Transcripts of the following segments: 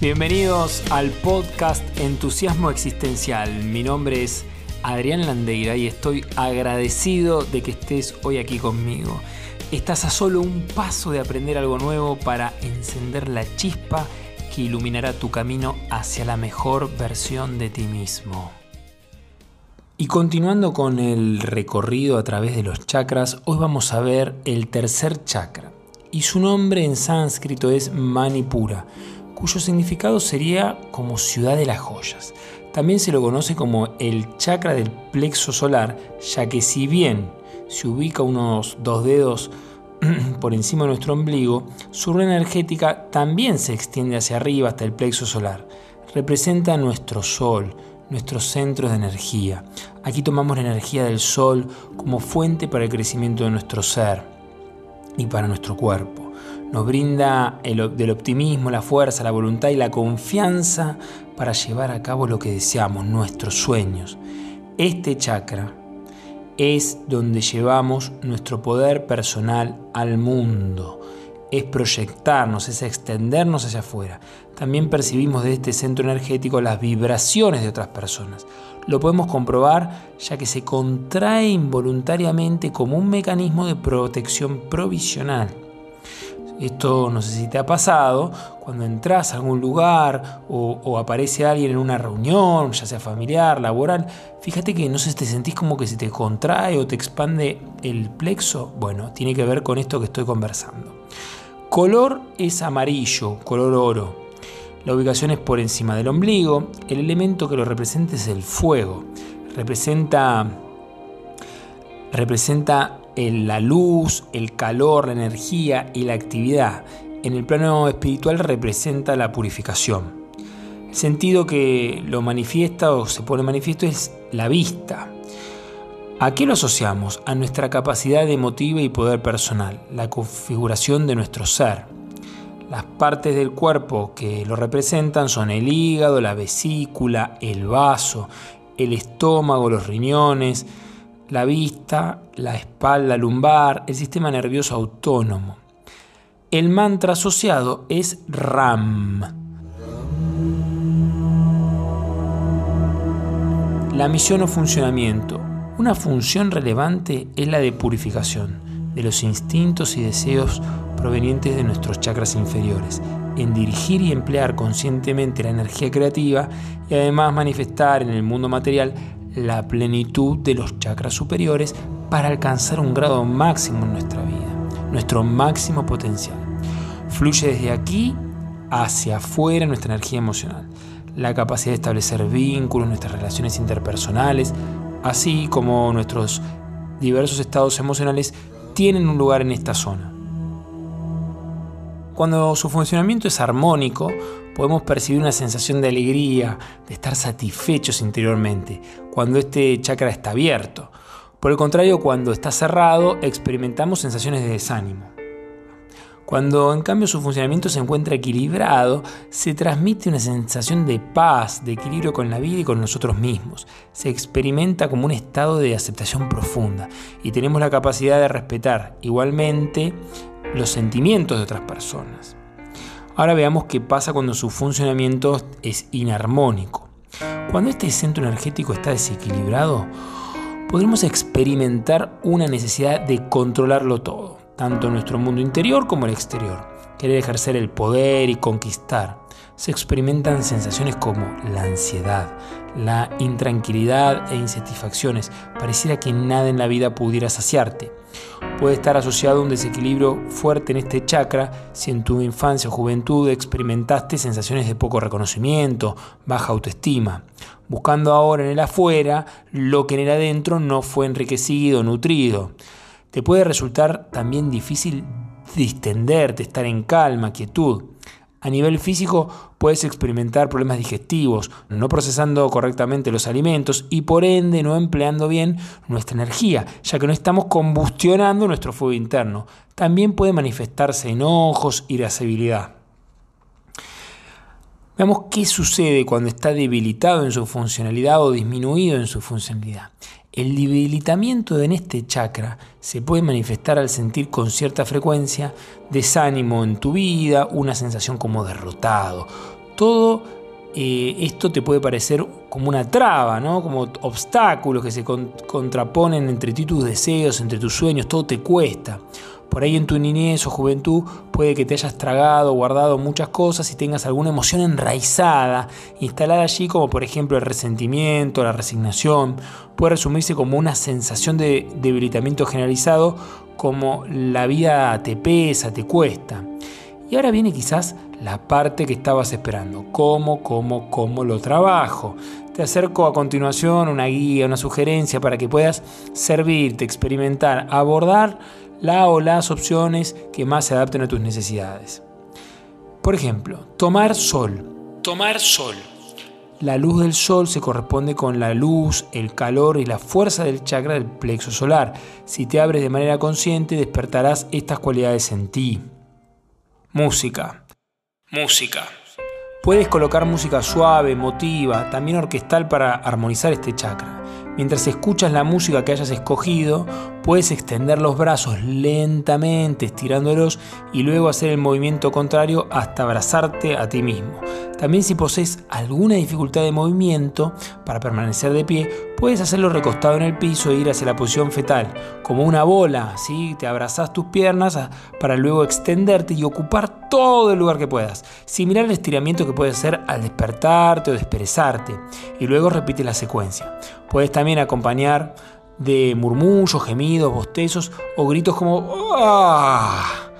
Bienvenidos al podcast Entusiasmo Existencial. Mi nombre es Adrián Landeira y estoy agradecido de que estés hoy aquí conmigo. Estás a solo un paso de aprender algo nuevo para encender la chispa que iluminará tu camino hacia la mejor versión de ti mismo. Y continuando con el recorrido a través de los chakras, hoy vamos a ver el tercer chakra. Y su nombre en sánscrito es Manipura cuyo significado sería como ciudad de las joyas. También se lo conoce como el chakra del plexo solar, ya que si bien se ubica unos dos dedos por encima de nuestro ombligo, su red energética también se extiende hacia arriba hasta el plexo solar. Representa nuestro sol, nuestros centros de energía. Aquí tomamos la energía del sol como fuente para el crecimiento de nuestro ser y para nuestro cuerpo nos brinda el, del optimismo, la fuerza, la voluntad y la confianza para llevar a cabo lo que deseamos, nuestros sueños. Este chakra es donde llevamos nuestro poder personal al mundo. Es proyectarnos, es extendernos hacia afuera. También percibimos de este centro energético las vibraciones de otras personas. Lo podemos comprobar ya que se contrae involuntariamente como un mecanismo de protección provisional. Esto no sé si te ha pasado, cuando entras a algún lugar o, aparece alguien en una reunión, ya sea familiar, laboral, fíjate que no sé si te sentís como que se te contrae o te expande el plexo. Bueno, tiene que ver con esto que estoy conversando. Color es amarillo, color oro. La ubicación es por encima del ombligo. El elemento que lo representa es el fuego. Representa, representa la luz, el calor, la energía y la actividad. En el plano espiritual representa la purificación. El sentido que lo manifiesta o se pone manifiesto es la vista. ¿A qué lo asociamos? A nuestra capacidad emotiva y poder personal, la configuración de nuestro ser. Las partes del cuerpo que lo representan son el hígado, la vesícula, el vaso, el estómago, los riñones, la vista, la espalda lumbar, el sistema nervioso autónomo. El mantra asociado es RAM. La misión o funcionamiento. Una función relevante es la de purificación de los instintos y deseos provenientes de nuestros chakras inferiores, en dirigir y emplear conscientemente la energía creativa y además manifestar en el mundo material la plenitud de los chakras superiores para alcanzar un grado máximo en nuestra vida, nuestro máximo potencial. Fluye desde aquí hacia afuera nuestra energía emocional, la capacidad de establecer vínculos, nuestras relaciones interpersonales, así como nuestros diversos estados emocionales tienen un lugar en esta zona. Cuando su funcionamiento es armónico, podemos percibir una sensación de alegría, de estar satisfechos interiormente, cuando este chakra está abierto. Por el contrario, cuando está cerrado, experimentamos sensaciones de desánimo. Cuando en cambio su funcionamiento se encuentra equilibrado, se transmite una sensación de paz, de equilibrio con la vida y con nosotros mismos. Se experimenta como un estado de aceptación profunda y tenemos la capacidad de respetar igualmente los sentimientos de otras personas. Ahora veamos qué pasa cuando su funcionamiento es inarmónico. Cuando este centro energético está desequilibrado, podremos experimentar una necesidad de controlarlo todo, tanto nuestro mundo interior como el exterior, querer ejercer el poder y conquistar se experimentan sensaciones como la ansiedad, la intranquilidad e insatisfacciones. Pareciera que nada en la vida pudiera saciarte. Puede estar asociado a un desequilibrio fuerte en este chakra si en tu infancia o juventud experimentaste sensaciones de poco reconocimiento, baja autoestima, buscando ahora en el afuera lo que en el adentro no fue enriquecido, nutrido. Te puede resultar también difícil distenderte, estar en calma, quietud. A nivel físico puedes experimentar problemas digestivos, no procesando correctamente los alimentos y por ende no empleando bien nuestra energía, ya que no estamos combustionando nuestro fuego interno. También puede manifestarse enojos, irascibilidad. Veamos qué sucede cuando está debilitado en su funcionalidad o disminuido en su funcionalidad. El debilitamiento en este chakra se puede manifestar al sentir con cierta frecuencia desánimo en tu vida, una sensación como derrotado. todo eh, esto te puede parecer como una traba, ¿no? como obstáculos que se contraponen entre ti tus deseos, entre tus sueños, todo te cuesta. Por ahí en tu niñez o juventud puede que te hayas tragado, guardado muchas cosas y tengas alguna emoción enraizada, instalada allí, como por ejemplo el resentimiento, la resignación. Puede resumirse como una sensación de debilitamiento generalizado, como la vida te pesa, te cuesta. Y ahora viene quizás la parte que estabas esperando. ¿Cómo, cómo, cómo lo trabajo? Te acerco a continuación una guía, una sugerencia para que puedas servirte, experimentar, abordar la o las opciones que más se adapten a tus necesidades. Por ejemplo, tomar sol. Tomar sol. La luz del sol se corresponde con la luz, el calor y la fuerza del chakra del plexo solar. Si te abres de manera consciente, despertarás estas cualidades en ti. Música. Música. Puedes colocar música suave, emotiva, también orquestal para armonizar este chakra. Mientras escuchas la música que hayas escogido, puedes extender los brazos lentamente, estirándolos y luego hacer el movimiento contrario hasta abrazarte a ti mismo. También si posees alguna dificultad de movimiento para permanecer de pie, puedes hacerlo recostado en el piso e ir hacia la posición fetal, como una bola, ¿sí? Te abrazas tus piernas para luego extenderte y ocupar todo el lugar que puedas, similar al estiramiento que puedes hacer al despertarte o desperezarte, y luego repite la secuencia. Puedes también acompañar de murmullos, gemidos, bostezos o gritos como ¡Ah!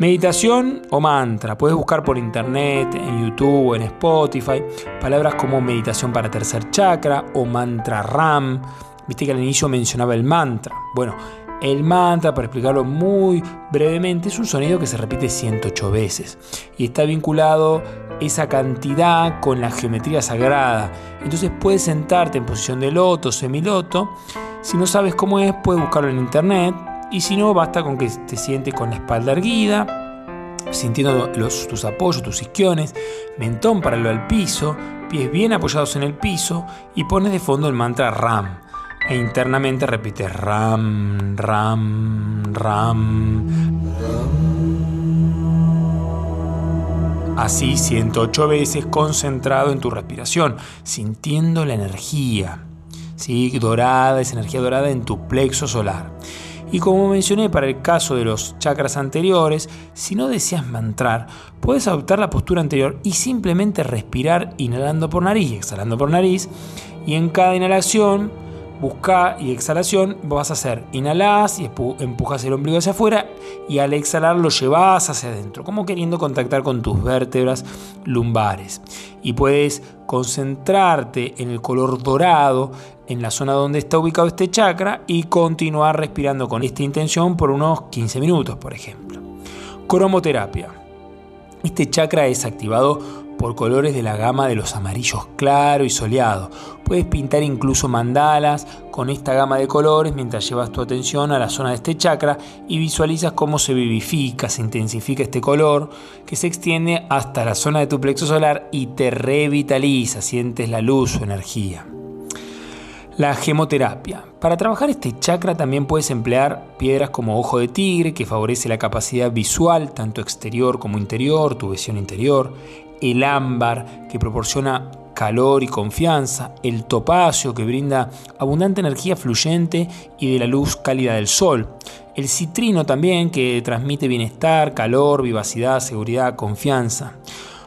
Meditación o mantra. Puedes buscar por internet, en YouTube en Spotify palabras como meditación para tercer chakra o mantra RAM. Viste que al inicio mencionaba el mantra. Bueno, el mantra, para explicarlo muy brevemente, es un sonido que se repite 108 veces y está vinculado esa cantidad con la geometría sagrada. Entonces puedes sentarte en posición de loto, semiloto. Si no sabes cómo es, puedes buscarlo en internet. Y si no, basta con que te sientes con la espalda erguida, sintiendo tus apoyos, tus isquiones, mentón paralelo al piso, pies bien apoyados en el piso y pones de fondo el mantra RAM. E internamente repites RAM, RAM, RAM. Así 108 veces concentrado en tu respiración, sintiendo la energía, ¿sí? dorada, esa energía dorada en tu plexo solar. Y como mencioné para el caso de los chakras anteriores, si no deseas mantrar, puedes adoptar la postura anterior y simplemente respirar inhalando por nariz y exhalando por nariz. Y en cada inhalación busca y exhalación, vas a hacer inhalas y empujas el ombligo hacia afuera y al exhalar lo llevas hacia adentro, como queriendo contactar con tus vértebras lumbares. Y puedes concentrarte en el color dorado en la zona donde está ubicado este chakra y continuar respirando con esta intención por unos 15 minutos, por ejemplo. Cromoterapia. Este chakra es activado por colores de la gama de los amarillos claro y soleado. Puedes pintar incluso mandalas con esta gama de colores mientras llevas tu atención a la zona de este chakra y visualizas cómo se vivifica, se intensifica este color que se extiende hasta la zona de tu plexo solar y te revitaliza, sientes la luz, su energía. La gemoterapia. Para trabajar este chakra también puedes emplear piedras como ojo de tigre, que favorece la capacidad visual, tanto exterior como interior, tu visión interior, el ámbar, que proporciona calor y confianza, el topacio, que brinda abundante energía fluyente y de la luz cálida del sol, el citrino también, que transmite bienestar, calor, vivacidad, seguridad, confianza.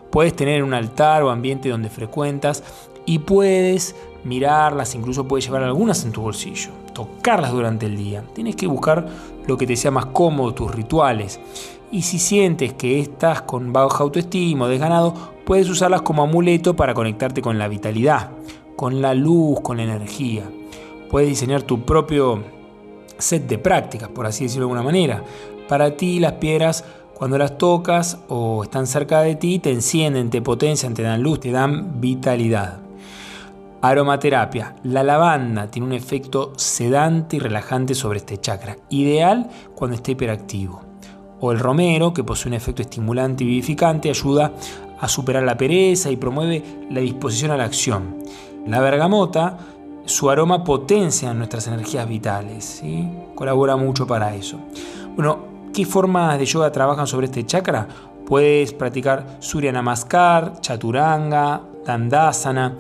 Puedes tener un altar o ambiente donde frecuentas y puedes mirarlas, incluso puedes llevar algunas en tu bolsillo, tocarlas durante el día. Tienes que buscar lo que te sea más cómodo, tus rituales. Y si sientes que estás con baja autoestima o desganado, puedes usarlas como amuleto para conectarte con la vitalidad, con la luz, con la energía. Puedes diseñar tu propio set de prácticas, por así decirlo de alguna manera. Para ti las piedras cuando las tocas o están cerca de ti te encienden, te potencian, te dan luz, te dan vitalidad. Aromaterapia. La lavanda tiene un efecto sedante y relajante sobre este chakra, ideal cuando esté hiperactivo. O el romero, que posee un efecto estimulante y vivificante, ayuda a superar la pereza y promueve la disposición a la acción. La bergamota, su aroma potencia nuestras energías vitales, colabora mucho para eso. Bueno, ¿qué formas de yoga trabajan sobre este chakra? Puedes practicar Surya Namaskar, Chaturanga, Dandasana.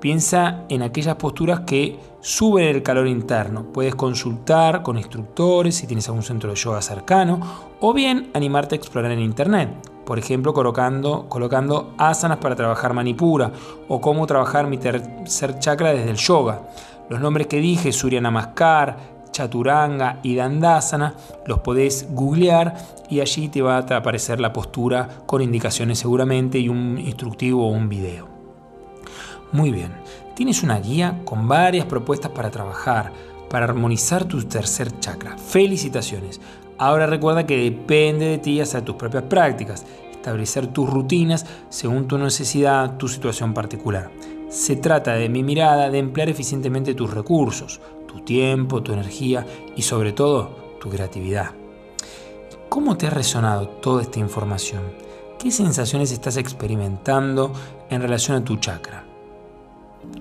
Piensa en aquellas posturas que suben el calor interno. Puedes consultar con instructores si tienes algún centro de yoga cercano o bien animarte a explorar en internet. Por ejemplo, colocando, asanas para trabajar manipura o cómo trabajar mi tercer chakra desde el yoga. Los nombres que dije, Surya Namaskar, Chaturanga y Dandasana, los podés googlear y allí te va a aparecer la postura con indicaciones seguramente y un instructivo o un video. Muy bien, tienes una guía con varias propuestas para trabajar, para armonizar tu tercer chakra. Felicitaciones. Ahora recuerda que depende de ti hacer tus propias prácticas, establecer tus rutinas según tu necesidad, tu situación particular. Se trata de mi mirada de emplear eficientemente tus recursos, tu tiempo, tu energía y sobre todo tu creatividad. ¿Cómo te ha resonado toda esta información? ¿Qué sensaciones estás experimentando en relación a tu chakra?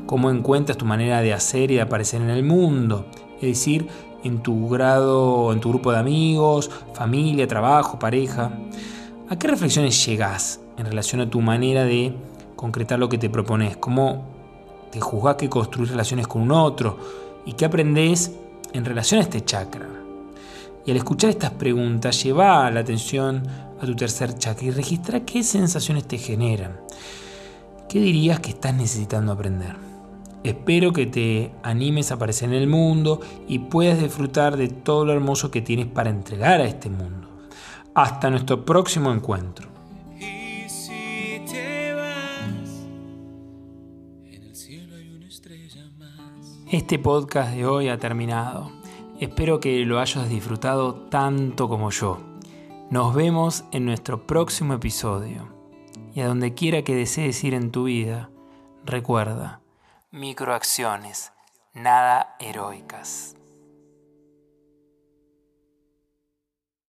Cómo encuentras tu manera de hacer y de aparecer en el mundo, es decir, en tu grado, en tu grupo de amigos, familia, trabajo, pareja. ¿A qué reflexiones llegas en relación a tu manera de concretar lo que te propones? ¿Cómo te juzgas que construir relaciones con un otro? ¿Y qué aprendes en relación a este chakra? Y al escuchar estas preguntas, lleva la atención a tu tercer chakra y registra qué sensaciones te generan. ¿Qué dirías que estás necesitando aprender? Espero que te animes a aparecer en el mundo y puedas disfrutar de todo lo hermoso que tienes para entregar a este mundo. Hasta nuestro próximo encuentro. Este podcast de hoy ha terminado. Espero que lo hayas disfrutado tanto como yo. Nos vemos en nuestro próximo episodio y a donde quiera que desees ir en tu vida, recuerda, microacciones, nada heroicas.